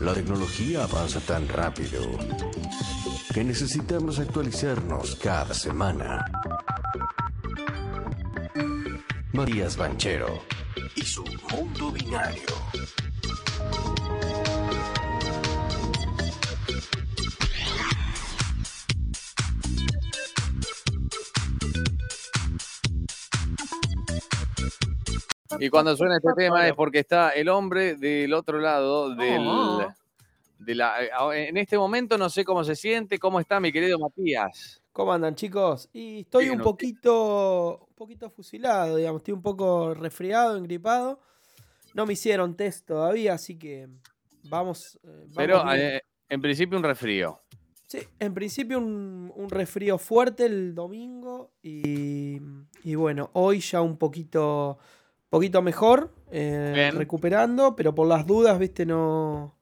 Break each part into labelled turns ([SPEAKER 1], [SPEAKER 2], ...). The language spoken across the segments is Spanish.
[SPEAKER 1] La tecnología avanza tan rápido que necesitamos actualizarnos cada semana. Matías Banchero y su mundo binario.
[SPEAKER 2] Y cuando suena este tema es porque está el hombre del otro lado del,
[SPEAKER 3] Oh.
[SPEAKER 2] de la. eh, En este momento no sé cómo se siente, cómo está mi querido Matías.
[SPEAKER 3] ¿Cómo andan, chicos? Y estoy
[SPEAKER 2] Bien,
[SPEAKER 3] un poquito, un poquito fusilado, digamos. Estoy un poco resfriado, engripado. No me hicieron test todavía, así que vamos. eh, vamos
[SPEAKER 2] Pero eh, en principio un resfrío.
[SPEAKER 3] Sí, en principio un, un resfrío fuerte el domingo y, y bueno, hoy ya un poquito, poquito mejor, eh, recuperando, pero por las dudas, viste, no...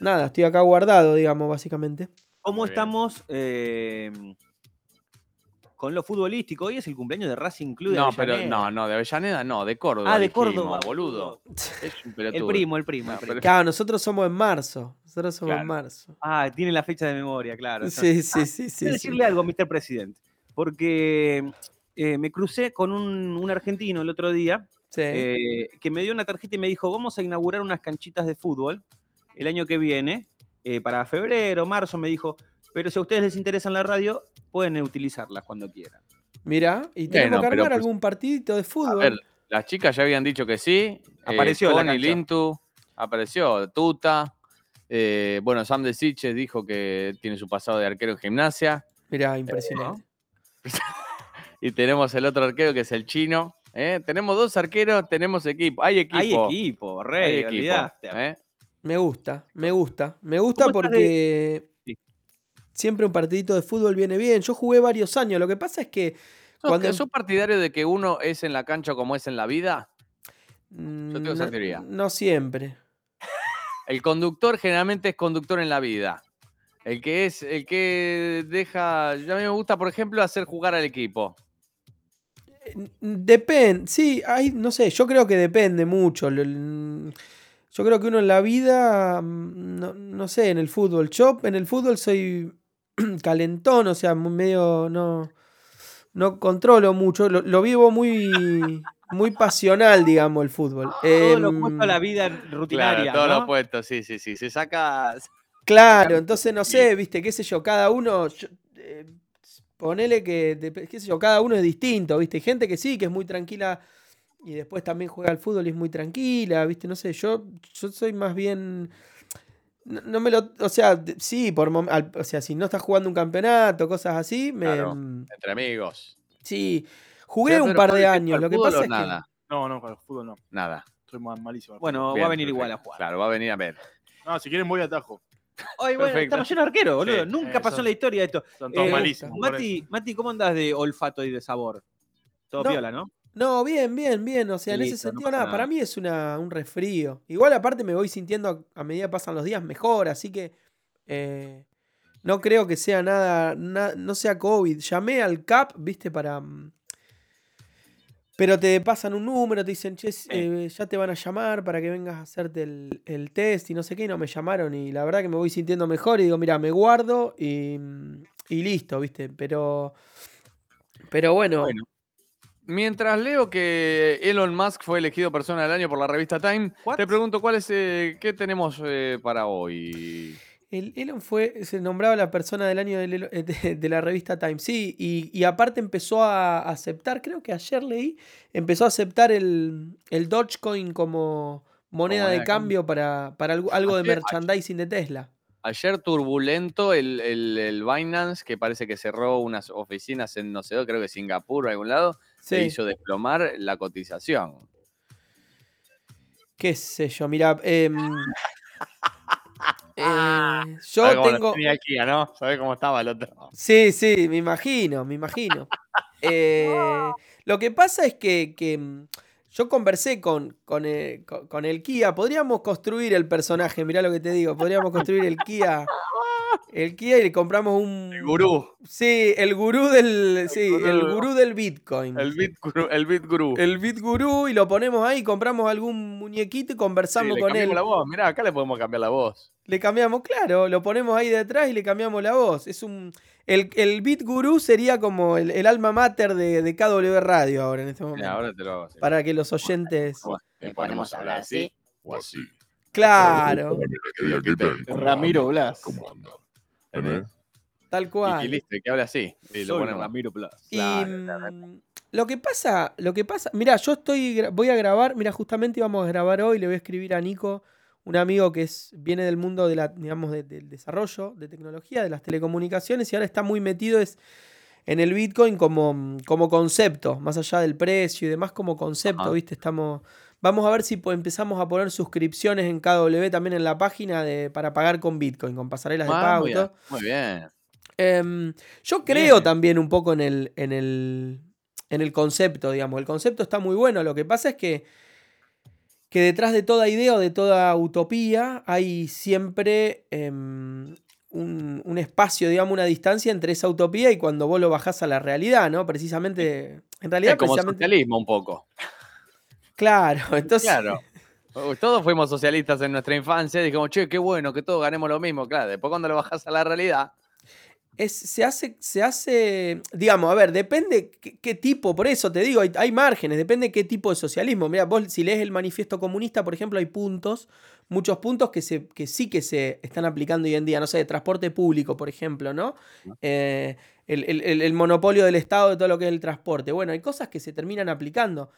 [SPEAKER 3] Nada, estoy acá guardado, digamos, básicamente.
[SPEAKER 4] ¿Cómo
[SPEAKER 2] Muy
[SPEAKER 4] estamos eh, con lo futbolístico? Hoy es el cumpleaños de Racing Club de
[SPEAKER 2] No, pero no, no, de Avellaneda no, de Córdoba.
[SPEAKER 4] Ah, de
[SPEAKER 2] dijimos,
[SPEAKER 4] Córdoba,
[SPEAKER 2] boludo. Es un
[SPEAKER 4] El primo, el primo.
[SPEAKER 2] No,
[SPEAKER 4] el primo.
[SPEAKER 3] Claro, nosotros somos en marzo, nosotros somos en marzo.
[SPEAKER 4] Ah, tiene la fecha de memoria, claro.
[SPEAKER 3] Sí, sí, sí, sí.
[SPEAKER 4] Quiero
[SPEAKER 3] sí.
[SPEAKER 4] decirle algo, Mr. Presidente, porque eh, me crucé con un, un argentino el otro día
[SPEAKER 3] Sí.
[SPEAKER 4] eh, que me dio una tarjeta y me dijo, vamos a inaugurar unas canchitas de fútbol el año que viene, eh, para febrero, marzo, me dijo, pero si a ustedes les interesa la radio, pueden utilizarlas cuando quieran.
[SPEAKER 3] Mirá, y tenemos
[SPEAKER 2] Bueno,
[SPEAKER 3] que armar
[SPEAKER 2] pues-
[SPEAKER 3] algún partidito de
[SPEAKER 2] A
[SPEAKER 3] fútbol.
[SPEAKER 2] ver, las chicas ya habían dicho que sí. eh,
[SPEAKER 4] Apareció cancha.
[SPEAKER 2] Lintu, apareció Tuta. eh, bueno, Sam de Siche dijo que tiene su pasado de arquero en gimnasia.
[SPEAKER 3] Mirá, impresionante.
[SPEAKER 2] Y tenemos el otro arquero que es el chino. ¿eh? Tenemos dos arqueros, tenemos equipo. Hay equipo.
[SPEAKER 4] Hay equipo,
[SPEAKER 2] hay
[SPEAKER 4] rey,
[SPEAKER 2] equipo. ¿eh?
[SPEAKER 3] Me gusta, me gusta. Me gusta
[SPEAKER 4] ¿Cómo estás de-
[SPEAKER 3] porque
[SPEAKER 4] Sí.
[SPEAKER 3] siempre un partidito de fútbol viene bien. Yo jugué varios años. Lo que pasa es que
[SPEAKER 2] ¿Sos,
[SPEAKER 3] Cuando-
[SPEAKER 2] sos partidario de que uno es en la cancha como es en la vida?
[SPEAKER 3] mm,
[SPEAKER 2] tengo esa
[SPEAKER 3] no,
[SPEAKER 2] teoría.
[SPEAKER 3] no siempre.
[SPEAKER 2] El conductor generalmente es conductor en la vida. El que es, el que deja. Yo a mí me gusta, por ejemplo, hacer jugar al equipo.
[SPEAKER 3] Depende, sí, hay, no sé, yo creo que depende mucho. Yo creo que uno en la vida, mm, no, no sé, en el fútbol. Yo en el fútbol soy calentón, o sea, muy medio, no, no controlo mucho. Lo, lo vivo muy, muy pasional, digamos, el fútbol.
[SPEAKER 4] Todo lo
[SPEAKER 3] Em,
[SPEAKER 4] opuesto a la vida rutinaria.
[SPEAKER 2] Claro, todo
[SPEAKER 4] ¿no?
[SPEAKER 2] lo opuesto, sí, sí, sí. Se saca.
[SPEAKER 3] Claro, entonces no sé, viste, qué sé yo, cada uno, yo, eh, ponele que, qué sé yo, cada uno es distinto, viste, hay gente que sí, que es muy tranquila y después también juega al fútbol y es muy tranquila, viste, no sé, yo, yo soy más bien, no, no me lo, o sea, sí, por, al- o sea, si no estás jugando un campeonato, cosas así, me,
[SPEAKER 2] Claro.
[SPEAKER 3] mm,
[SPEAKER 2] Entre amigos.
[SPEAKER 3] sí, jugué
[SPEAKER 2] Pero,
[SPEAKER 3] un
[SPEAKER 2] pero,
[SPEAKER 3] par
[SPEAKER 2] ¿por
[SPEAKER 3] de años, lo que pasa es que...
[SPEAKER 2] nada?
[SPEAKER 5] No, no, para el fútbol no.
[SPEAKER 2] Nada.
[SPEAKER 5] Estoy mal- malísimo. al
[SPEAKER 4] Bueno,
[SPEAKER 5] fútbol.
[SPEAKER 4] va a venir igual a jugar.
[SPEAKER 2] Claro, va a venir a ver.
[SPEAKER 5] No, si quieren voy a atajo.
[SPEAKER 4] Ay, bueno,
[SPEAKER 2] Perfecto.
[SPEAKER 4] estamos llenos de arqueros, boludo.
[SPEAKER 2] Sí,
[SPEAKER 4] Nunca
[SPEAKER 5] eh,
[SPEAKER 4] pasó
[SPEAKER 5] son-
[SPEAKER 4] en la historia esto.
[SPEAKER 5] Son todos
[SPEAKER 4] Eh,
[SPEAKER 5] malísimos.
[SPEAKER 4] Mati. Mati, ¿cómo andas de olfato y de sabor? Todo
[SPEAKER 3] No.
[SPEAKER 4] piola, ¿no?
[SPEAKER 3] No, bien, bien, bien. O sea, en ese
[SPEAKER 4] no
[SPEAKER 3] sentido, nada, para mí es una, un resfrío. Igual, aparte, me voy sintiendo a, a medida que pasan los días mejor, así que eh, no creo que sea nada, na- no sea COVID. Llamé al CAP, viste, para. Pero te pasan un número, te dicen, che, eh, ya te van a llamar para que vengas a hacerte el, el test y no sé qué, y no me llamaron. Y la verdad que me voy sintiendo mejor y digo, mira, me guardo y, y listo, viste. Pero. Pero bueno,
[SPEAKER 2] Bueno. Mientras leo que Elon Musk fue elegido persona del año por la revista Time,
[SPEAKER 4] What?
[SPEAKER 2] te pregunto cuál es eh, qué tenemos eh, para hoy.
[SPEAKER 3] El Elon fue, se nombraba la persona del año del eh, de, de la revista Time, sí, y, y aparte empezó a aceptar, creo que ayer leí, empezó a aceptar el, el Dogecoin como moneda
[SPEAKER 2] moneda
[SPEAKER 3] de cambio para, para algo, algo de
[SPEAKER 2] Ayer-
[SPEAKER 3] merchandising de Tesla.
[SPEAKER 2] Ayer turbulento el, el, el Binance, que parece que cerró unas oficinas en no sé dónde, creo que Singapur o algún lado, se hizo desplomar la cotización.
[SPEAKER 3] qué sé yo, mira, em, eh, yo
[SPEAKER 2] ¿Sabés cómo lo
[SPEAKER 3] tengo...
[SPEAKER 2] tenía aquí, ¿no? ¿Sabés cómo estaba el otro?
[SPEAKER 3] Sí, sí, me imagino, me imagino. Eh, lo que pasa es que, que, mm, yo conversé con, con, eh, con- con el Kia. Podríamos construir el personaje, mirá lo que te digo. Podríamos construir el Kia. El Kia y le compramos un.
[SPEAKER 2] El gurú.
[SPEAKER 3] Sí, el gurú del. Sí,
[SPEAKER 2] gurú.
[SPEAKER 3] el gurú del Bitcoin.
[SPEAKER 2] El bit gurú. El bit gurú.
[SPEAKER 3] El y lo ponemos ahí, compramos algún muñequito y
[SPEAKER 2] Sí,
[SPEAKER 3] conversamos
[SPEAKER 2] le
[SPEAKER 3] con
[SPEAKER 2] cambiamos
[SPEAKER 3] él.
[SPEAKER 2] la voz. Mirá, acá le podemos cambiar la voz.
[SPEAKER 3] Le cambiamos, claro, lo ponemos ahí detrás y le cambiamos la voz. Es un. El, el Beat Guru sería como el, el alma mater de, de KW Radio ahora en este momento.
[SPEAKER 2] Mirá, ahora te lo hago así.
[SPEAKER 3] Para que los oyentes.
[SPEAKER 2] Le ponemos a hablar así.
[SPEAKER 1] O así.
[SPEAKER 3] Claro,
[SPEAKER 5] Ramiro Blas.
[SPEAKER 1] ¿Cómo anda?
[SPEAKER 3] Tal
[SPEAKER 2] Y, y
[SPEAKER 3] cual.
[SPEAKER 2] listo, que hable así. Y lo ponemos.
[SPEAKER 4] Ramiro Plus.
[SPEAKER 3] Y
[SPEAKER 2] Claro,
[SPEAKER 3] mm, lo que pasa, lo que pasa, mira, yo estoy, voy a grabar, mira, justamente íbamos a grabar hoy, le voy a escribir a Nico, un amigo que es, viene del mundo de la, digamos, de- del desarrollo, de tecnología, de las telecomunicaciones, y ahora está muy metido es en el Bitcoin como, mm, como concepto, más allá del precio y demás como concepto,
[SPEAKER 2] Ajá.
[SPEAKER 3] ¿viste? Estamos, vamos a ver si empezamos a poner suscripciones en KW también en la página de, para pagar con Bitcoin, con pasarelas de
[SPEAKER 2] Ah,
[SPEAKER 3] pago
[SPEAKER 2] muy bien.
[SPEAKER 3] todo.
[SPEAKER 2] Muy bien.
[SPEAKER 3] Em, yo creo
[SPEAKER 2] Bien.
[SPEAKER 3] también un poco en el, en, el, en el concepto, digamos. El concepto está muy bueno. Lo que pasa es que, que detrás de toda idea o de toda utopía hay siempre em, un, un espacio, digamos, una distancia entre esa utopía y cuando vos lo bajás a la realidad, ¿no? Precisamente, en realidad,
[SPEAKER 2] Es como
[SPEAKER 3] precisamente...
[SPEAKER 2] socialismo un poco.
[SPEAKER 3] Claro, entonces...
[SPEAKER 2] Claro. Todos fuimos socialistas en nuestra infancia y dijimos, che, qué bueno que todos ganemos lo mismo. Claro, después cuando lo bajas a la realidad,
[SPEAKER 3] es, se hace, se hace, digamos, a ver, depende qué, qué tipo, por eso te digo, hay, hay márgenes, depende qué tipo de socialismo. Mira, vos si lees el manifiesto comunista, por ejemplo, hay puntos, muchos puntos que, se, que sí que se están aplicando hoy en día, no sé, de transporte público, por ejemplo, ¿no? Eh, el, el- el- el monopolio del Estado de todo lo que es el transporte. Bueno, hay cosas que se terminan aplicando.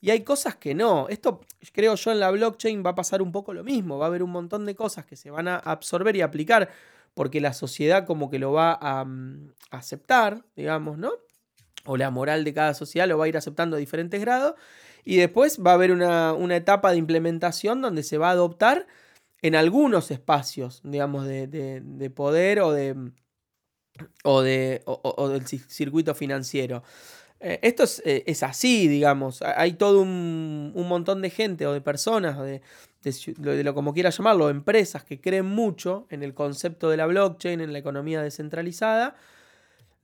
[SPEAKER 3] Y hay cosas que no. Esto, creo yo, en la blockchain va a pasar un poco lo mismo. Va a haber un montón de cosas que se van a absorber y aplicar porque la sociedad como que lo va a mm, aceptar, digamos, ¿no? O la moral de cada sociedad lo va a ir aceptando a diferentes grados. Y después va a haber una, una etapa de implementación donde se va a adoptar en algunos espacios, digamos, de, de- de poder o de o, de, o- del ci- circuito financiero. Eh, esto es, eh, es así, digamos. Ha- Hay todo un, un montón de gente o de personas, de, lo- como quiera llamarlo, empresas que creen mucho en el concepto de la blockchain, en la economía descentralizada.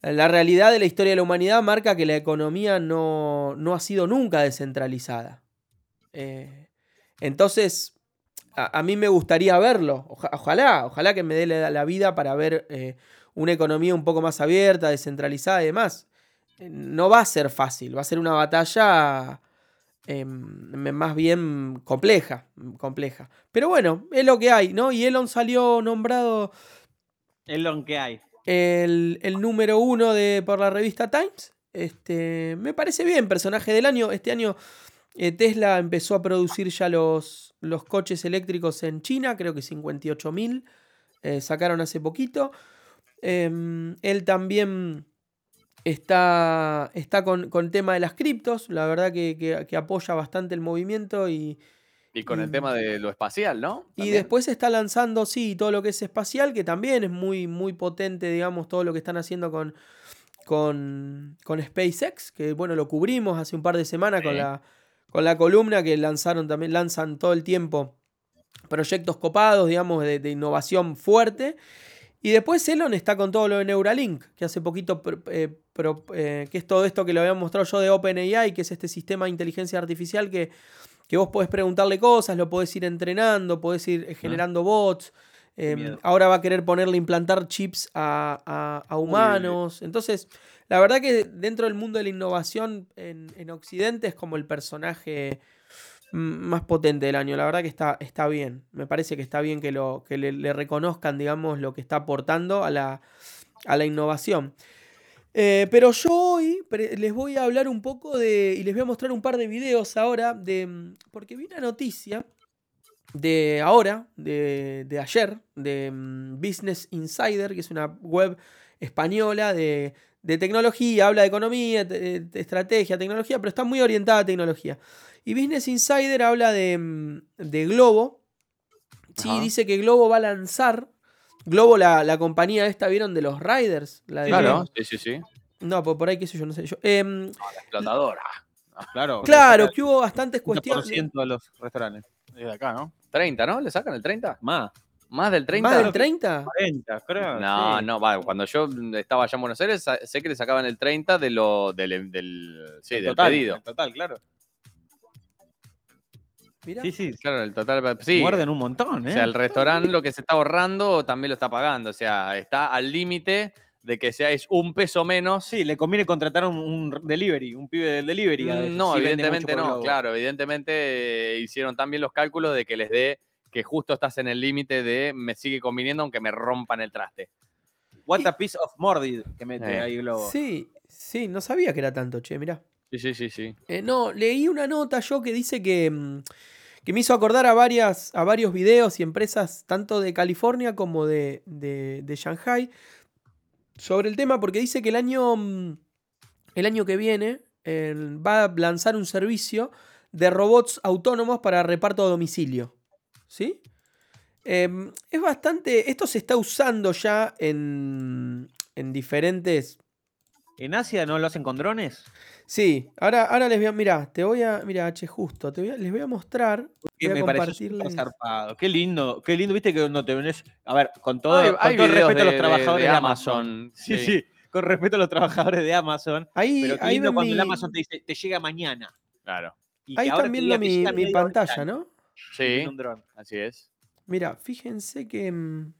[SPEAKER 3] Eh, La realidad de la historia de la humanidad marca que la economía no, no ha sido nunca descentralizada. Entonces, a, mí me gustaría verlo. Oja- ojalá, ojalá que me dé la, vida para ver una economía un poco más abierta, descentralizada y demás. Eh, No va a ser fácil, va a ser una batalla eh, más bien compleja, compleja. Pero bueno, es lo que hay, ¿no? Y Elon salió nombrado
[SPEAKER 4] Es lo que hay.
[SPEAKER 3] el, el número uno de, por la revista Times. Este, me parece bien, personaje del año. Este año eh, Tesla empezó a producir ya los, los coches eléctricos en China, creo que 58 mil. sacaron hace poquito. Em, él también está, está con, con el tema de las criptos. La verdad que, que- que apoya bastante el movimiento y,
[SPEAKER 2] y con el tema de lo espacial, ¿no?
[SPEAKER 3] y después está lanzando, sí, todo lo que es espacial, que también es muy, muy potente, digamos, todo lo que están haciendo con, con, con SpaceX, que bueno, lo cubrimos hace un par de semanas con, la, con la columna que lanzaron también, lanzan todo el tiempo proyectos copados, digamos, de, de innovación fuerte. Y después Elon está con todo lo de Neuralink, que hace poquito, eh, pro- eh, que es todo esto que lo había mostrado yo de OpenAI, que es este sistema de inteligencia artificial que, que vos podés preguntarle cosas, lo podés ir entrenando, podés ir eh, generando bots. eh,
[SPEAKER 4] miedo.
[SPEAKER 3] ahora va a querer ponerle, implantar chips a, a- a humanos. Entonces, la verdad que dentro del mundo de la innovación en, en Occidente es como el personaje mm, más potente del año. La verdad que está, está bien. Me parece que está bien que, lo, que le, le reconozcan, digamos, lo que está aportando a la, a la innovación. Eh, pero yo hoy les voy a hablar un poco de. Y les voy a mostrar un par de videos ahora. De, mm, porque vi una noticia de ahora, de, de ayer, de mm, Business Insider, que es una web española de, de tecnología, habla de economía, de, de estrategia, tecnología, pero está muy orientada a tecnología. Y Business Insider habla de, mm, de Globo. Sí,
[SPEAKER 2] Ajá.
[SPEAKER 3] dice que Globo va a lanzar. Globo, la, la compañía esta, ¿vieron? De los Riders. La de
[SPEAKER 2] Claro, sí, sí, sí.
[SPEAKER 3] No, pues por ahí, qué sé yo, no sé yo. Em,
[SPEAKER 2] La explotadora.
[SPEAKER 4] Claro.
[SPEAKER 3] claro, que hubo bastantes
[SPEAKER 4] Por
[SPEAKER 3] cuestiones.
[SPEAKER 4] ciento de los restaurantes.
[SPEAKER 5] Es de acá, ¿no?
[SPEAKER 2] 30, ¿no? ¿Le sacan el 30?
[SPEAKER 4] Más.
[SPEAKER 2] ¿Más del 30?
[SPEAKER 3] ¿Más del 30?
[SPEAKER 4] 40, creo.
[SPEAKER 2] No,
[SPEAKER 4] sí.
[SPEAKER 2] no, va, cuando yo estaba allá en Buenos Aires, sé que le sacaban el 30 de lo, del, del, sí, del
[SPEAKER 4] total,
[SPEAKER 2] pedido.
[SPEAKER 4] en total, claro.
[SPEAKER 3] Mirá.
[SPEAKER 4] Sí, sí.
[SPEAKER 2] Claro, el total. Sí.
[SPEAKER 4] Muerden un montón, ¿eh?
[SPEAKER 2] O sea, el restaurante lo que se está ahorrando también lo está pagando. O sea, está al límite de que sea es un peso menos.
[SPEAKER 4] Sí, le conviene contratar un, un delivery, un pibe del delivery.
[SPEAKER 2] Mm,
[SPEAKER 4] veces,
[SPEAKER 2] No,
[SPEAKER 4] si
[SPEAKER 2] evidentemente no. Claro, evidentemente eh, hicieron también los cálculos de que les dé que justo estás en el límite de me sigue conviniendo aunque me rompan el traste.
[SPEAKER 4] What a piece of mordid que mete
[SPEAKER 2] Eh.
[SPEAKER 4] ahí Globo.
[SPEAKER 3] Sí, sí, no sabía que era tanto, che, mirá.
[SPEAKER 2] Sí, sí, sí, sí.
[SPEAKER 3] Eh, no, leí una nota yo que dice que, mm, que me hizo acordar a, varias, a varios videos y empresas, tanto de California como de, de, de Shanghai, sobre el tema, porque dice que el año, mm, el año que viene va a lanzar un servicio de robots autónomos para reparto a domicilio. ¿Sí? Em, es bastante. Esto se está usando ya en, en diferentes
[SPEAKER 4] ¿En Asia no lo hacen con drones?
[SPEAKER 3] Sí, ahora, ahora les voy a. Mira, te voy a. Mira, H, justo. Te voy a- les voy a mostrar.
[SPEAKER 4] Que
[SPEAKER 3] Voy a
[SPEAKER 4] me
[SPEAKER 3] compartirles.
[SPEAKER 4] zarpado. Qué lindo, qué lindo, viste que no te venés. A ver, con todo,
[SPEAKER 2] Hay-
[SPEAKER 4] con
[SPEAKER 2] hay
[SPEAKER 4] todo respeto a los
[SPEAKER 2] de-
[SPEAKER 4] trabajadores
[SPEAKER 2] de
[SPEAKER 4] de, Amazon. Sí,
[SPEAKER 2] sí.
[SPEAKER 4] sí, con respeto a los trabajadores de Amazon.
[SPEAKER 3] Ahí,
[SPEAKER 4] Pero qué
[SPEAKER 3] ahí
[SPEAKER 4] lindo cuando el Amazon te dice, te llega mañana.
[SPEAKER 2] Claro.
[SPEAKER 4] Y
[SPEAKER 3] ahí están viendo
[SPEAKER 4] diga, "Te
[SPEAKER 3] mi, mi pantalla,
[SPEAKER 4] antes".
[SPEAKER 3] ¿no?
[SPEAKER 2] Sí,
[SPEAKER 4] un dron.
[SPEAKER 2] así es.
[SPEAKER 3] Mira, fíjense que. mm.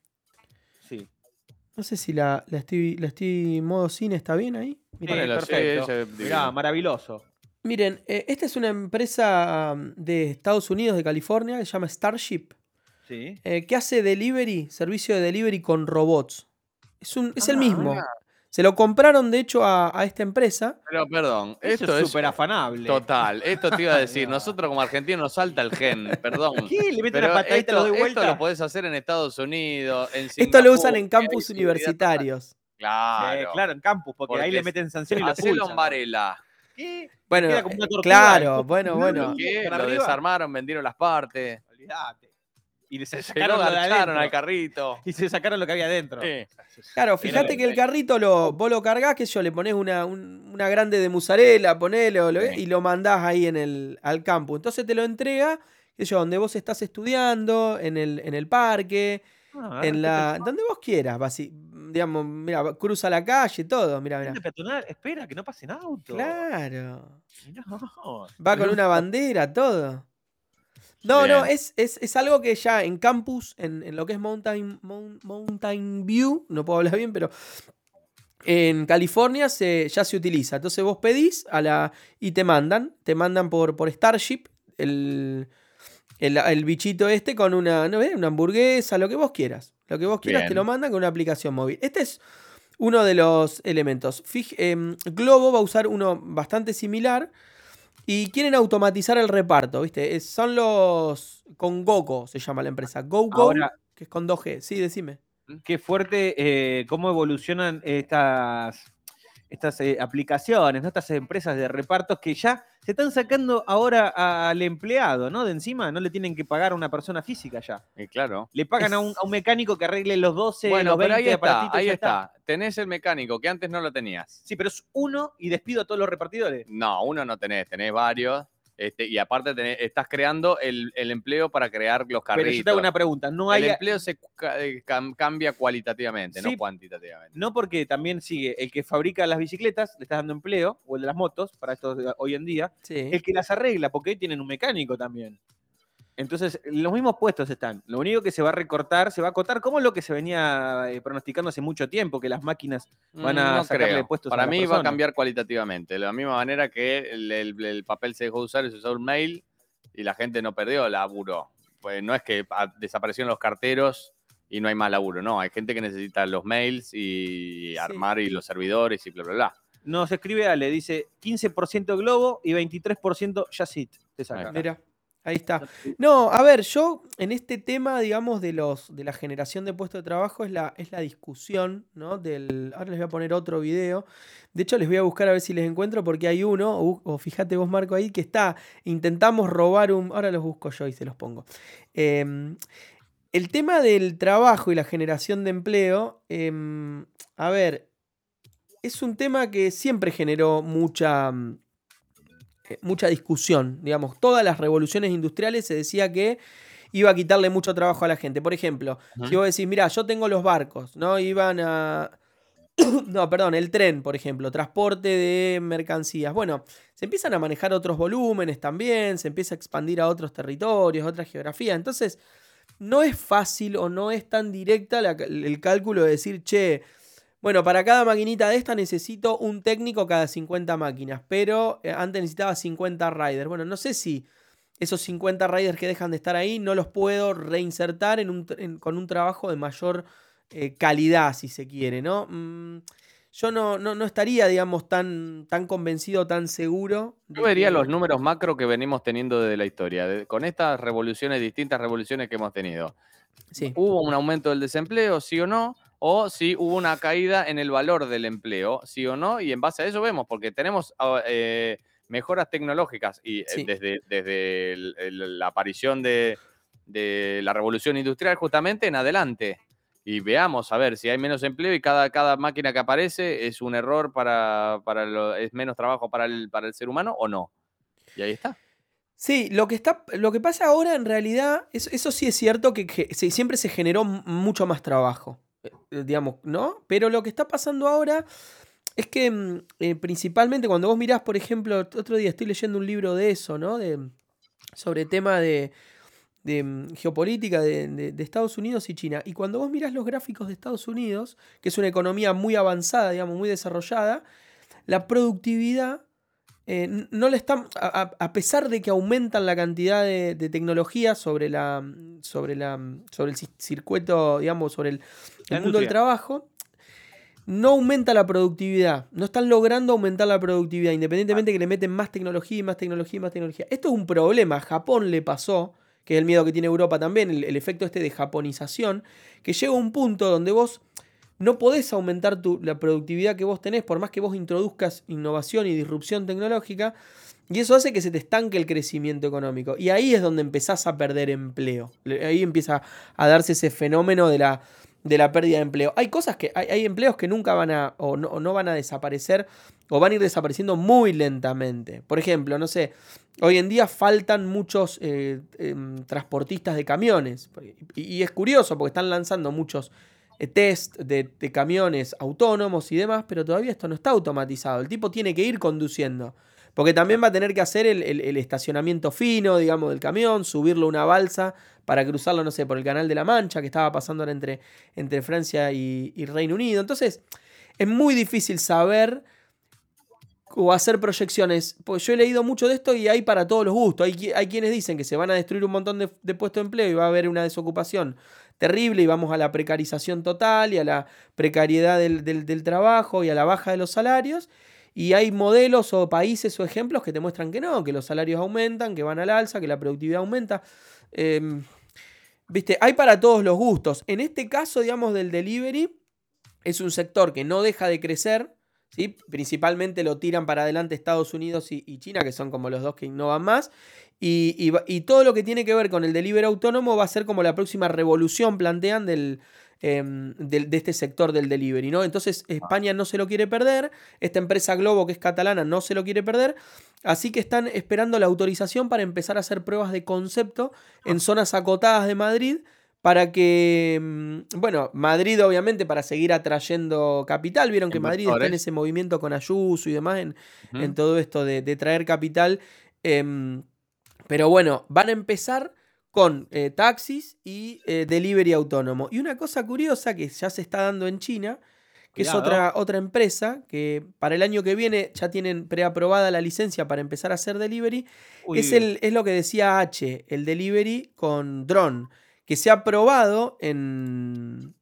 [SPEAKER 3] No sé si la, la estoy. La estoy modo cine, ¿está bien ahí? Mirá.
[SPEAKER 4] Sí, perfecto. Mirá, maravilloso.
[SPEAKER 3] Miren, eh, esta es una empresa mm, de Estados Unidos, de California, que se llama Starship,
[SPEAKER 4] Sí.
[SPEAKER 3] eh, que hace delivery, servicio de delivery con robots. Es, un, es el
[SPEAKER 4] Ah,
[SPEAKER 3] mismo.
[SPEAKER 2] mira.
[SPEAKER 3] Se lo compraron, de hecho, a, a esta empresa.
[SPEAKER 2] Pero perdón, esto
[SPEAKER 4] es
[SPEAKER 2] es
[SPEAKER 4] súper afanable.
[SPEAKER 2] total. Esto te iba a decir. Nosotros como argentinos nos salta el gen, perdón.
[SPEAKER 4] ¿Qué? Le meten una patadita, lo
[SPEAKER 2] esto,
[SPEAKER 4] doy
[SPEAKER 2] esto
[SPEAKER 4] vuelta.
[SPEAKER 2] lo podés hacer en Estados Unidos, en
[SPEAKER 3] Esto lo usan en campus universitarios.
[SPEAKER 2] Claro.
[SPEAKER 4] Eh, claro, en campus, porque, ahí le meten sanción y lo
[SPEAKER 2] en Varela.
[SPEAKER 4] ¿Qué?
[SPEAKER 3] Bueno,
[SPEAKER 4] Queda como una tortuga,
[SPEAKER 3] claro, bueno, bueno.
[SPEAKER 2] Lo desarmaron, vendieron las partes.
[SPEAKER 4] Olvídate. Y se
[SPEAKER 2] Se lo
[SPEAKER 4] sacaron lo de
[SPEAKER 2] garcharon
[SPEAKER 4] adentro.
[SPEAKER 2] al carrito.
[SPEAKER 4] Y se sacaron lo que había adentro.
[SPEAKER 2] Sí.
[SPEAKER 3] Claro, fíjate que el carrito lo, vos lo cargas, que yo le pones una, un- una grande de mozzarella, ponele, o lo-
[SPEAKER 2] Sí.
[SPEAKER 3] y lo mandás ahí en el, al campo. Entonces te lo entrega, qué sé yo, donde vos estás estudiando, en el, en el parque,
[SPEAKER 4] Ah,
[SPEAKER 3] en la. donde vos quieras, basi- digamos, mira, cruza la calle, todo, mira, mira.
[SPEAKER 4] Puente peatonal, espera, que no pasen autos.
[SPEAKER 3] Claro.
[SPEAKER 4] Mirá.
[SPEAKER 3] Va con una bandera, todo. No, no, es, es, es algo que ya en campus, en, en lo que es Mountain, Mount- Mountain View, no puedo hablar bien, pero en California se, ya se utiliza. Entonces vos pedís a la, y te mandan, te mandan por, por Starship el, el, el bichito este con una, ¿no ves? una hamburguesa, lo que vos quieras. Lo que vos quieras te lo mandan con una aplicación móvil. Este es uno de los elementos. Fij- em, Globo va a usar uno bastante similar. Y quieren automatizar el reparto, ¿viste? Es- son los. Con Gogo se llama la empresa.
[SPEAKER 4] Ahora-
[SPEAKER 3] que es con 2G. Sí, decime.
[SPEAKER 4] Qué fuerte eh, cómo evolucionan estas, estas eh, aplicaciones, ¿no? estas empresas de repartos que ya se están sacando ahora al empleado, ¿no? De encima, no le tienen que pagar a una persona física ya.
[SPEAKER 2] Y claro.
[SPEAKER 4] Le pagan a, un, a un mecánico que arregle los 12,
[SPEAKER 2] Bueno,
[SPEAKER 4] los 20
[SPEAKER 2] pero ahí está. Tenés el mecánico que antes no lo tenías.
[SPEAKER 4] Sí, pero es uno y despido a todos los repartidores.
[SPEAKER 2] No, uno no tenés, tenés varios. Este, y aparte tenés- estás creando el, el empleo para crear los carritos.
[SPEAKER 4] Pero yo te hago una pregunta, no
[SPEAKER 2] el empleo se eh, cam- cambia cualitativamente,
[SPEAKER 4] Sí.
[SPEAKER 2] no cuantitativamente.
[SPEAKER 4] No porque también sigue el que fabrica las bicicletas, le estás dando empleo, o el de las motos, para esto hoy en día,
[SPEAKER 3] Sí.
[SPEAKER 4] el que las arregla, porque hoy tienen un mecánico también. Entonces, los mismos puestos están. Lo único que se va a recortar, se va a acotar, como lo que se venía eh, pronosticando hace mucho tiempo, que las máquinas van a
[SPEAKER 2] Mm, no
[SPEAKER 4] sacarle
[SPEAKER 2] creo.
[SPEAKER 4] puestos
[SPEAKER 2] Para mí va a cambiar cualitativamente. De la misma manera que el, el- el papel se dejó de usar y se usó un mail y la gente no perdió laburo. Pues no es que ah, desaparecieron los carteros y no hay más laburo. No, hay gente que necesita los mails y armar y los servidores y bla, bla, bla.
[SPEAKER 4] Nos escribe Ale, dice 15% Globo y 23% Yacit. Te saca.
[SPEAKER 3] Mira, ahí está. No, a ver, yo en este tema, digamos, de los de la generación de puestos de trabajo es la, es la discusión, ¿no? Del. Ahora les voy a poner otro video. De hecho, les voy a buscar a ver si les encuentro, porque hay uno, o, o fíjate vos, Marco, ahí, que está. Intentamos robar un. Ahora los busco yo y se los pongo. Em, el tema del trabajo y la generación de empleo. em, a ver. Es un tema que siempre generó mucha. Eh, mucha discusión. Digamos, todas las revoluciones industriales se decía que iba a quitarle mucho trabajo a la gente. Por ejemplo,
[SPEAKER 2] Ujú.
[SPEAKER 3] si vos decís, mira, yo tengo los barcos, ¿no? Iban a. no, perdón, el tren, por ejemplo, transporte de mercancías. Bueno, se empiezan a manejar otros volúmenes también, se empieza a expandir a otros territorios, otras geografías. Entonces, no es fácil o no es tan directa la- el cálculo de decir, che, bueno, para cada maquinita de esta necesito un técnico cada 50 máquinas, pero eh, antes necesitaba 50 riders. Bueno, no sé si esos 50 riders que dejan de estar ahí no los puedo reinsertar en un en- con un trabajo de mayor eh, calidad, si se quiere, ¿no? Mm, yo no, no, no estaría, digamos, tan, tan convencido, tan seguro.
[SPEAKER 2] Yo vería
[SPEAKER 3] que-
[SPEAKER 2] los números macro que venimos teniendo desde la historia, de- con estas revoluciones, distintas revoluciones que hemos tenido.
[SPEAKER 3] Sí.
[SPEAKER 2] ¿Hubo un aumento del desempleo, sí o no? O si hubo una caída en el valor del empleo, sí o no, y en base a eso vemos, porque tenemos ah, eh, mejoras tecnológicas y eh,
[SPEAKER 3] Sí.
[SPEAKER 2] desde, desde el- el- la aparición de, de la revolución industrial justamente en adelante. Y veamos a ver si hay menos empleo y cada, cada máquina que aparece es un error para, para lo- es menos trabajo para el, para el ser humano o no. Y ahí está.
[SPEAKER 3] Sí, lo que, está, lo que pasa ahora en realidad, eso, eso sí es cierto que, que siempre se generó mucho más trabajo, digamos, ¿no? Pero lo que está pasando ahora es que mm, eh, principalmente cuando vos mirás, por ejemplo, otro día estoy leyendo un libro de eso, ¿no? De, sobre tema de, de, mm, geopolítica de, de- de Estados Unidos y China. Y cuando vos mirás los gráficos de Estados Unidos, que es una economía muy avanzada, digamos, muy desarrollada, la productividad eh, no le están, a, pesar de que aumentan la cantidad de, de tecnología sobre la sobre la sobre el ci- circuito, digamos, sobre el, mundo del trabajo, no aumenta la productividad. No están logrando aumentar la productividad, independientemente que le meten más tecnología y más tecnología y más tecnología. Esto es un problema. A Japón le pasó, que es el miedo que tiene Europa también, el, el efecto este de japonización, que llega a un punto donde vos no podés aumentar tu- la productividad que vos tenés, por más que vos introduzcas innovación y disrupción tecnológica, y eso hace que se te estanque el crecimiento económico. Y ahí es donde empezás a perder empleo. Le- Ahí empieza a darse ese fenómeno de la, de la pérdida de empleo. Hay cosas que, hay, empleos que nunca van a, o no, no van a desaparecer, o van a ir desapareciendo muy lentamente. Por ejemplo, no sé, hoy en día faltan muchos eh, em, transportistas de camiones. Y, y es curioso porque están lanzando muchos test de, camiones autónomos y demás, pero todavía esto no está automatizado. El tipo tiene que ir conduciendo. Porque también va a tener que hacer el, estacionamiento fino, digamos, del camión, subirlo a una balsa para cruzarlo, no sé, por el Canal de la Mancha, que estaba pasando ahora entre, Francia y, Reino Unido. Entonces, es muy difícil saber o hacer proyecciones. Pues yo he leído mucho de esto y hay para todos los gustos. Hay, qui- hay quienes dicen que se van a destruir un montón de puestos de empleo y va a haber una desocupación terrible y vamos a la precarización total y a la precariedad del, del- trabajo y a la baja de los salarios. Y hay modelos o países o ejemplos que te muestran que no, que los salarios aumentan, que van al alza, que la productividad aumenta. Em, Viste, hay para todos los gustos. En este caso, digamos, del delivery, es un sector que no deja de crecer. ¿sí? Principalmente lo tiran para adelante Estados Unidos y, y China, que son como los dos que innovan más. Y, y va- y todo lo que tiene que ver con el delivery autónomo va a ser como la próxima revolución, plantean, del, em, del- de este sector del delivery. ¿no? Entonces España no se lo quiere perder. Esta empresa Globo, que es catalana, no se lo quiere perder. Así que están esperando la autorización para empezar a hacer pruebas de concepto en zonas acotadas de Madrid para que, mm, bueno, Madrid obviamente para seguir atrayendo capital. Vieron que Madrid está en ese movimiento con Ayuso y demás, en, en todo esto de, de traer capital. em, pero bueno, van a empezar con eh, taxis y eh, delivery autónomo. Y una cosa curiosa que ya se está dando en China, que es otra, otra empresa que para el año que viene ya tienen preaprobada la licencia para empezar a hacer delivery,
[SPEAKER 4] Uy,
[SPEAKER 3] es, el, es lo que decía H, el delivery con drone, que se ha probado en,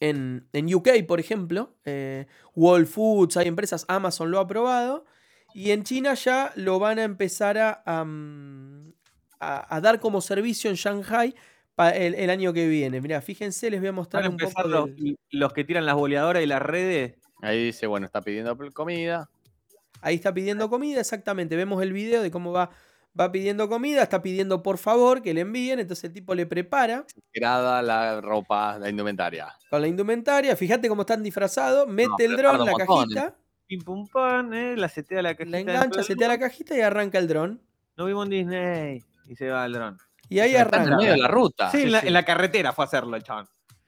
[SPEAKER 3] en, en UK, por ejemplo. Eh, Whole Foods, hay empresas, Amazon lo ha probado. Y en China ya lo van a empezar a, a, a- a dar como servicio en Shanghai el, el año que viene. Mira, fíjense, les voy a
[SPEAKER 4] Van
[SPEAKER 3] mostrar
[SPEAKER 4] a
[SPEAKER 3] un poco
[SPEAKER 4] los,
[SPEAKER 3] del-
[SPEAKER 4] los que tiran las boleadoras y las redes.
[SPEAKER 2] Ahí dice, bueno, está pidiendo comida.
[SPEAKER 3] Ahí está pidiendo comida, exactamente. Vemos el video de cómo va, va pidiendo comida, está pidiendo por favor que le envíen. Entonces el tipo le prepara
[SPEAKER 2] Grada la ropa, la indumentaria.
[SPEAKER 3] con la indumentaria. Fíjate cómo están disfrazados. Mete el dron,
[SPEAKER 2] tarda
[SPEAKER 3] la
[SPEAKER 2] ¿eh?
[SPEAKER 4] Pim pum pan, eh, la setea la cajita.
[SPEAKER 3] la engancha, setea la cajita y arranca el dron.
[SPEAKER 4] Nos vimos en Disney. Y se va el dron.
[SPEAKER 3] Y ahí
[SPEAKER 2] Está en el
[SPEAKER 3] arranca.
[SPEAKER 2] medio de la ruta.
[SPEAKER 4] Sí, en, la,
[SPEAKER 3] sí.
[SPEAKER 4] en la carretera fue a hacerlo el chabón.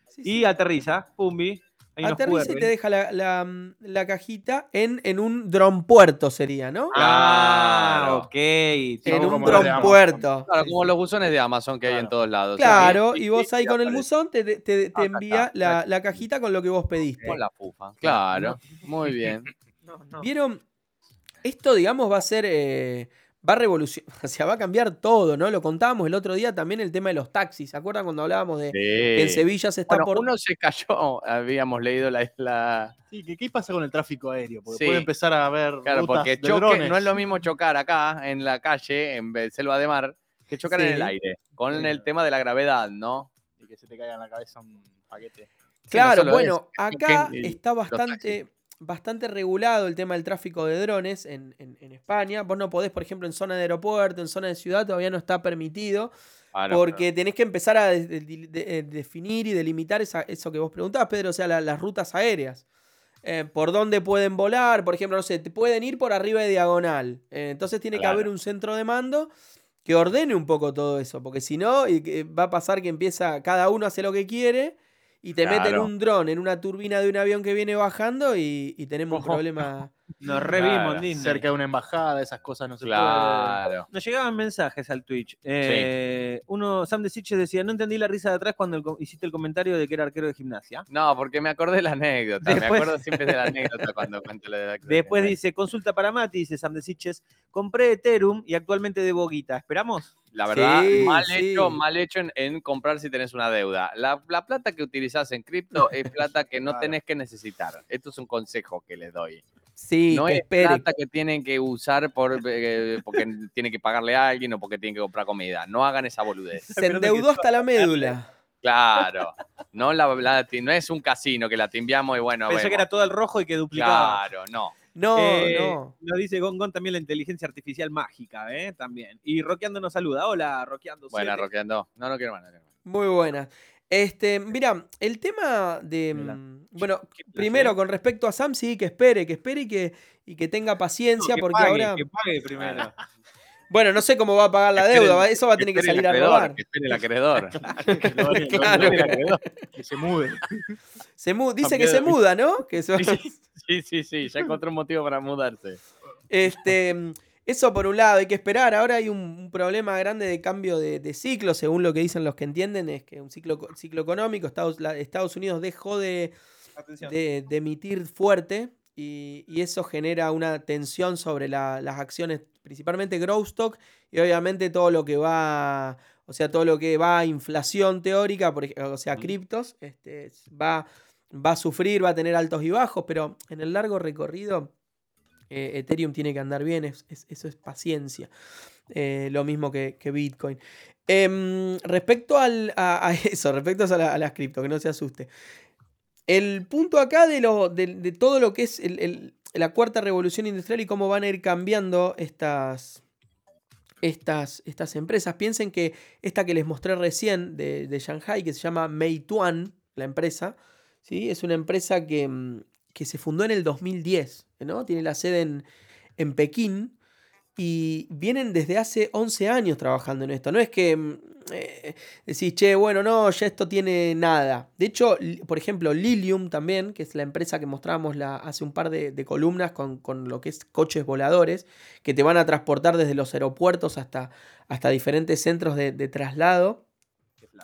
[SPEAKER 3] Sí, sí.
[SPEAKER 4] Y aterriza, pumbi. Ahí
[SPEAKER 3] Aterriza y te deja la, la, la cajita en, en un dron puerto, sería, ¿no?
[SPEAKER 4] Ah,
[SPEAKER 2] Claro.
[SPEAKER 4] ok.
[SPEAKER 3] en un
[SPEAKER 5] como los de
[SPEAKER 3] dron
[SPEAKER 5] Amazon.
[SPEAKER 3] puerto.
[SPEAKER 2] Claro, como los buzones de Amazon que hay en todos lados.
[SPEAKER 3] Claro, y vos ahí con el buzón te, te- te
[SPEAKER 2] Acá
[SPEAKER 3] envía
[SPEAKER 2] está,
[SPEAKER 3] la, la cajita con lo que vos pediste.
[SPEAKER 2] Con la fufa. Claro, muy bien.
[SPEAKER 4] No, no.
[SPEAKER 3] ¿Vieron? Esto, digamos, va a ser. eh, va a revolucionar. O sea, va a cambiar todo, ¿no? Lo contábamos el otro día también el tema de los taxis. ¿Se acuerdan cuando hablábamos de que en. Sevilla se está
[SPEAKER 2] Bueno,
[SPEAKER 3] por.
[SPEAKER 2] uno se cayó, habíamos leído la isla.
[SPEAKER 5] Sí, ¿qué, qué pasa con el tráfico aéreo? Porque
[SPEAKER 2] Sí.
[SPEAKER 5] puede empezar a haber
[SPEAKER 2] Claro,
[SPEAKER 5] rutas
[SPEAKER 2] porque
[SPEAKER 5] de
[SPEAKER 2] choque,
[SPEAKER 5] drones.
[SPEAKER 2] no es lo mismo chocar acá en la calle, en selva de mar, que chocar en el aire. Con
[SPEAKER 5] Sí.
[SPEAKER 2] el tema de la gravedad, ¿no?
[SPEAKER 5] Y que se te caiga en la cabeza un paquete.
[SPEAKER 2] Sí, no
[SPEAKER 3] Claro, bueno, acá
[SPEAKER 2] que-
[SPEAKER 3] está
[SPEAKER 2] taxis.
[SPEAKER 3] bastante, bastante regulado el tema del tráfico de drones en, en- en España. Vos no podés, por ejemplo, en zona de aeropuerto, en zona de ciudad, todavía no está permitido.
[SPEAKER 2] Claro,
[SPEAKER 3] porque tenés que empezar a de- de- de- eh, definir y delimitar esa- eso que vos preguntabas, Pedro, o sea, la- las rutas aéreas. Eh, por dónde pueden volar, por ejemplo, no sé, te pueden ir por arriba de diagonal. Eh, entonces tiene que haber un centro de mando que ordene un poco todo eso, porque si no, va a pasar que empieza, cada uno hace lo que quiere y te meten un dron en una turbina de un avión que viene bajando y, y tenemos un
[SPEAKER 5] Ojo.
[SPEAKER 3] problema.
[SPEAKER 4] Nos revimos
[SPEAKER 2] Claro.
[SPEAKER 5] Cerca de una embajada, esas cosas no se
[SPEAKER 2] Claro.
[SPEAKER 4] Nos llegaban mensajes al Twitch. Eh, Uno, Sam de Siches decía, no entendí la risa de atrás cuando el hiciste el comentario de que era arquero de gimnasia.
[SPEAKER 2] No, porque me acordé de la anécdota.
[SPEAKER 4] Después-
[SPEAKER 2] Me acuerdo siempre de la anécdota cuando cuento lo de la
[SPEAKER 4] Después dice, consulta para Mati, dice Sam de Siches, compré Ethereum y actualmente debo guita. ¿Esperamos?
[SPEAKER 2] La verdad,
[SPEAKER 3] Sí,
[SPEAKER 2] mal
[SPEAKER 3] sí.
[SPEAKER 2] hecho, mal hecho en, en comprar si tenés una deuda. La, la plata que utilizás en cripto es plata que no
[SPEAKER 5] Claro.
[SPEAKER 2] tenés que necesitar. Esto es un consejo que les doy.
[SPEAKER 3] Sí,
[SPEAKER 2] no es
[SPEAKER 3] espere.
[SPEAKER 2] plata que tienen que usar por, eh, porque tienen que pagarle a alguien o porque tienen que comprar comida. No hagan esa boludez.
[SPEAKER 3] Se endeudó hasta la médula.
[SPEAKER 2] Claro. No, la, la- no es un casino que la timbiamos y bueno.
[SPEAKER 4] Pensé que era todo el rojo y que duplicaba.
[SPEAKER 2] Claro, no.
[SPEAKER 3] No,
[SPEAKER 4] Eh,
[SPEAKER 3] no.
[SPEAKER 4] Nos dice Gongon también la inteligencia artificial mágica, ¿eh? También. Y Roqueando nos saluda. Hola, Roqueando.
[SPEAKER 2] Bueno,
[SPEAKER 4] siete.
[SPEAKER 2] roqueando. No, no quiero más. no quiero más.
[SPEAKER 3] Muy buena. Este, mira, el tema de. Mm, Bueno, primero con respecto a Sam, sí, que espere, que espere y que, y que tenga paciencia,
[SPEAKER 4] que
[SPEAKER 3] porque
[SPEAKER 4] pague,
[SPEAKER 3] ahora.
[SPEAKER 4] Que pague primero.
[SPEAKER 3] Bueno, no sé cómo va a pagar la
[SPEAKER 2] espere
[SPEAKER 3] deuda, eso va a tener que salir a
[SPEAKER 2] acreedor,
[SPEAKER 3] robar.
[SPEAKER 2] Que espere el acreedor.
[SPEAKER 5] Que lo- lo-
[SPEAKER 3] Claro.
[SPEAKER 5] lo- que se mude.
[SPEAKER 3] Se mu- dice que se muda, ¿no? Que se va-
[SPEAKER 2] Sí, sí, sí, ya encontré un motivo para mudarse.
[SPEAKER 3] Este, mm, eso por un lado, hay que esperar. Ahora hay un, un problema grande de cambio de, de ciclo, según lo que dicen los que entienden, es que un ciclo, ciclo económico, Estados, la- Estados Unidos dejó de,
[SPEAKER 4] Atención.
[SPEAKER 3] de, de emitir fuerte y, y eso genera una tensión sobre la- las acciones, principalmente growth stock y obviamente todo lo que va, o sea, todo lo que va a inflación teórica, por o sea, criptos, este, va, va a sufrir, va a tener altos y bajos, pero en el largo recorrido eh, Ethereum tiene que andar bien, es- es- eso es paciencia. Eh, lo mismo que, Bitcoin. Em, respecto al, a, eso, respecto a, la- las cripto, que no se asuste. El punto acá de, lo, de, todo lo que es la cuarta revolución industrial y cómo van a ir cambiando estas, estas, estas empresas. Piensen que esta que les mostré recién de, de Shanghai, que se llama Meituan, la empresa, ¿sí? es una empresa que, mm, que se fundó en el 2010, ¿no? tiene la sede en, en Pekín y vienen desde hace 11 años trabajando en esto. No es que mm, eh, decís, che, bueno, no, ya esto tiene nada. De hecho, por ejemplo, Lilium también, que es la empresa que mostrábamos la, hace un par de, de columnas con, con lo que es coches voladores, que te van a transportar desde los aeropuertos hasta, hasta diferentes centros de, de traslado.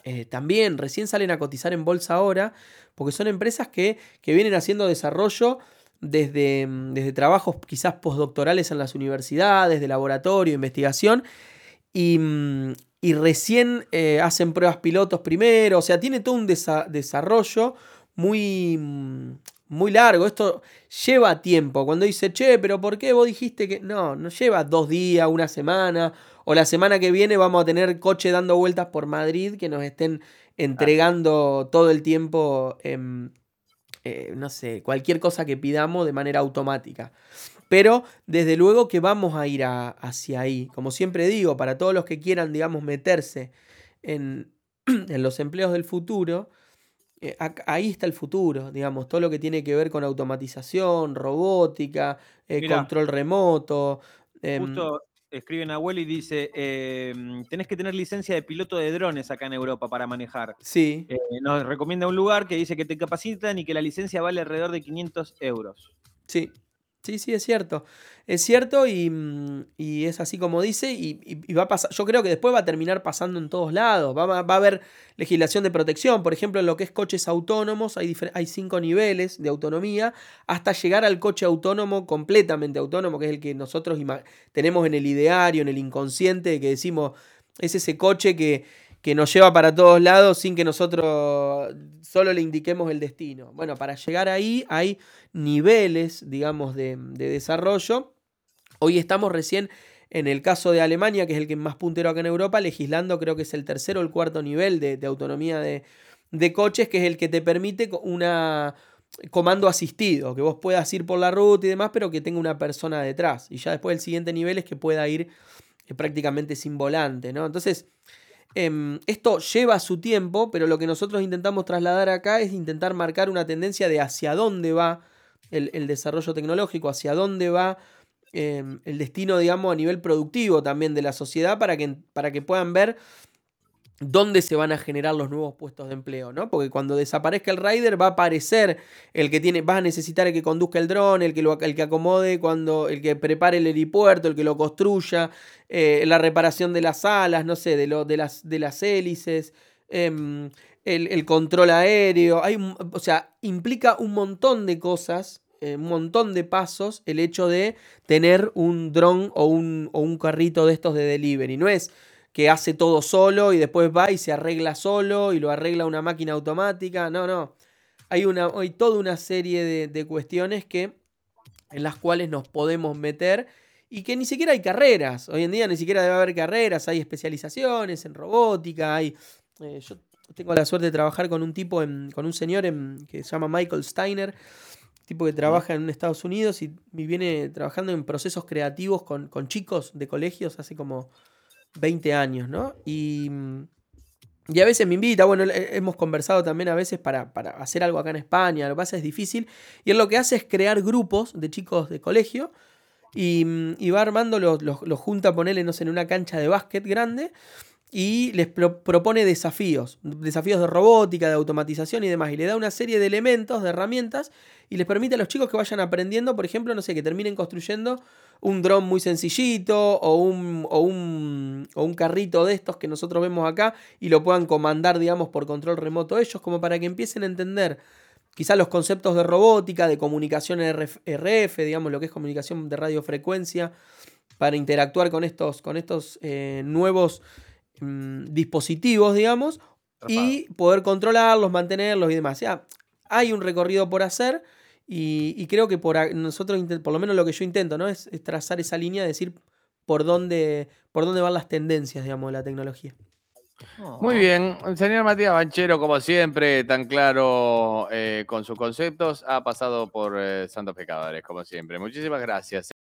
[SPEAKER 3] Eh, también recién salen a cotizar en bolsa ahora, porque son empresas que, que vienen haciendo desarrollo desde, mm, desde trabajos quizás postdoctorales en las universidades, de laboratorio, investigación, y, mm, y recién eh, hacen pruebas pilotos primero, o sea, tiene todo un desa- desarrollo muy, mm, muy largo. Esto lleva tiempo. Cuando dice, che, pero ¿por qué vos dijiste que.? No, no lleva dos días, una semana, o la semana que viene vamos a tener coche dando vueltas por Madrid que nos estén entregando todo el tiempo. em, eh, no sé, cualquier cosa que pidamos de manera automática. Pero desde luego que vamos a ir a- hacia ahí. Como siempre digo, para todos los que quieran, digamos, meterse en, en los empleos del futuro, eh, ahí está el futuro, digamos, todo lo que tiene que ver con automatización, robótica, eh,
[SPEAKER 4] Mirá.
[SPEAKER 3] control remoto. em,
[SPEAKER 4] Justo escribe Nahuel y dice, eh, tenés que tener licencia de piloto de drones acá en Europa para manejar.
[SPEAKER 3] Sí.
[SPEAKER 4] Eh, nos recomienda un lugar que dice que te capacitan y que la licencia vale alrededor de 500 euros.
[SPEAKER 3] Sí, sí, sí, es cierto. Es cierto y, mm, y es así como dice y, y- va a pasar, yo creo que después va a terminar pasando en todos lados. Va, va- a haber legislación de protección, por ejemplo, en lo que es coches autónomos hay, hay cinco niveles de autonomía hasta llegar al coche autónomo completamente autónomo, que es el que nosotros tenemos en el ideario, en el inconsciente, que decimos, es ese coche que, que nos lleva para todos lados sin que nosotros solo le indiquemos el destino. Bueno, para llegar ahí hay niveles, digamos, de, de desarrollo. Hoy estamos recién en el caso de Alemania, que es el que más puntero acá en Europa, legislando, creo que es el tercero o el cuarto nivel de, de autonomía de, de coches, que es el que te permite una comando asistido, que vos puedas ir por la ruta y demás, pero que tenga una persona detrás. Y ya después el siguiente nivel es que pueda ir eh, prácticamente sin volante, ¿no? Entonces, em, esto lleva su tiempo, pero lo que nosotros intentamos trasladar acá es intentar marcar una tendencia de hacia dónde va el, desarrollo tecnológico, hacia dónde va em, el destino, digamos, a nivel productivo también de la sociedad para que, para que puedan ver dónde se van a generar los nuevos puestos de empleo, ¿no? Porque cuando desaparezca el rider va a aparecer el que tiene, vas a necesitar el que conduzca el dron, el que, lo, el que acomode cuando, el que prepare el helipuerto, el que lo construya, eh, la reparación de las alas, no sé, de, lo, de, las, de las hélices, em, el, el control aéreo, hay, o sea, implica un montón de cosas, eh, un montón de pasos el hecho de tener un dron o un, o un carrito de estos de delivery. No es que hace todo solo y después va y se arregla solo y lo arregla una máquina automática. No, no. Hay, una, hay toda una serie de, de cuestiones que, en las cuales nos podemos meter y que ni siquiera hay carreras. Hoy en día ni siquiera debe haber carreras, hay especializaciones en robótica, hay... eh, yo tengo la suerte de trabajar con un tipo, en- con un señor que se llama Michael Steiner, tipo que trabaja en Estados Unidos y, y viene trabajando en procesos creativos con, con chicos de colegios hace como 20 años, ¿no? Y, mm, y a veces me invita, bueno, he- hemos conversado también a veces para, para hacer algo acá en España, lo que pasa es difícil, y él lo que hace es crear grupos de chicos de colegio y, mm, y va armando, los, los, los junta, ponele, no sé, en una cancha de básquet grande y les pro- propone desafíos, desafíos de robótica, de automatización y demás, y le da una serie de elementos, de herramientas, y les permite a los chicos que vayan aprendiendo, por ejemplo, no sé, que terminen construyendo un dron muy sencillito o un, o, un, o un carrito de estos que nosotros vemos acá y lo puedan comandar, digamos, por control remoto ellos, como para que empiecen a entender quizás los conceptos de robótica, de comunicación RF, RF, digamos, lo que es comunicación de radiofrecuencia, para interactuar con estos, con estos eh, nuevos mm, dispositivos, digamos, y poder controlarlos, mantenerlos y demás. O sea, hay un recorrido por hacer y, y creo que por nosotros, por lo menos lo que yo intento, ¿no? Es, es trazar esa línea, decir por dónde, por dónde van las tendencias, digamos, de la tecnología.
[SPEAKER 2] Muy bien, el señor Matías Banchero, como siempre, tan claro eh, con sus conceptos, ha pasado por eh, Santos Pecadores, como siempre. Muchísimas gracias.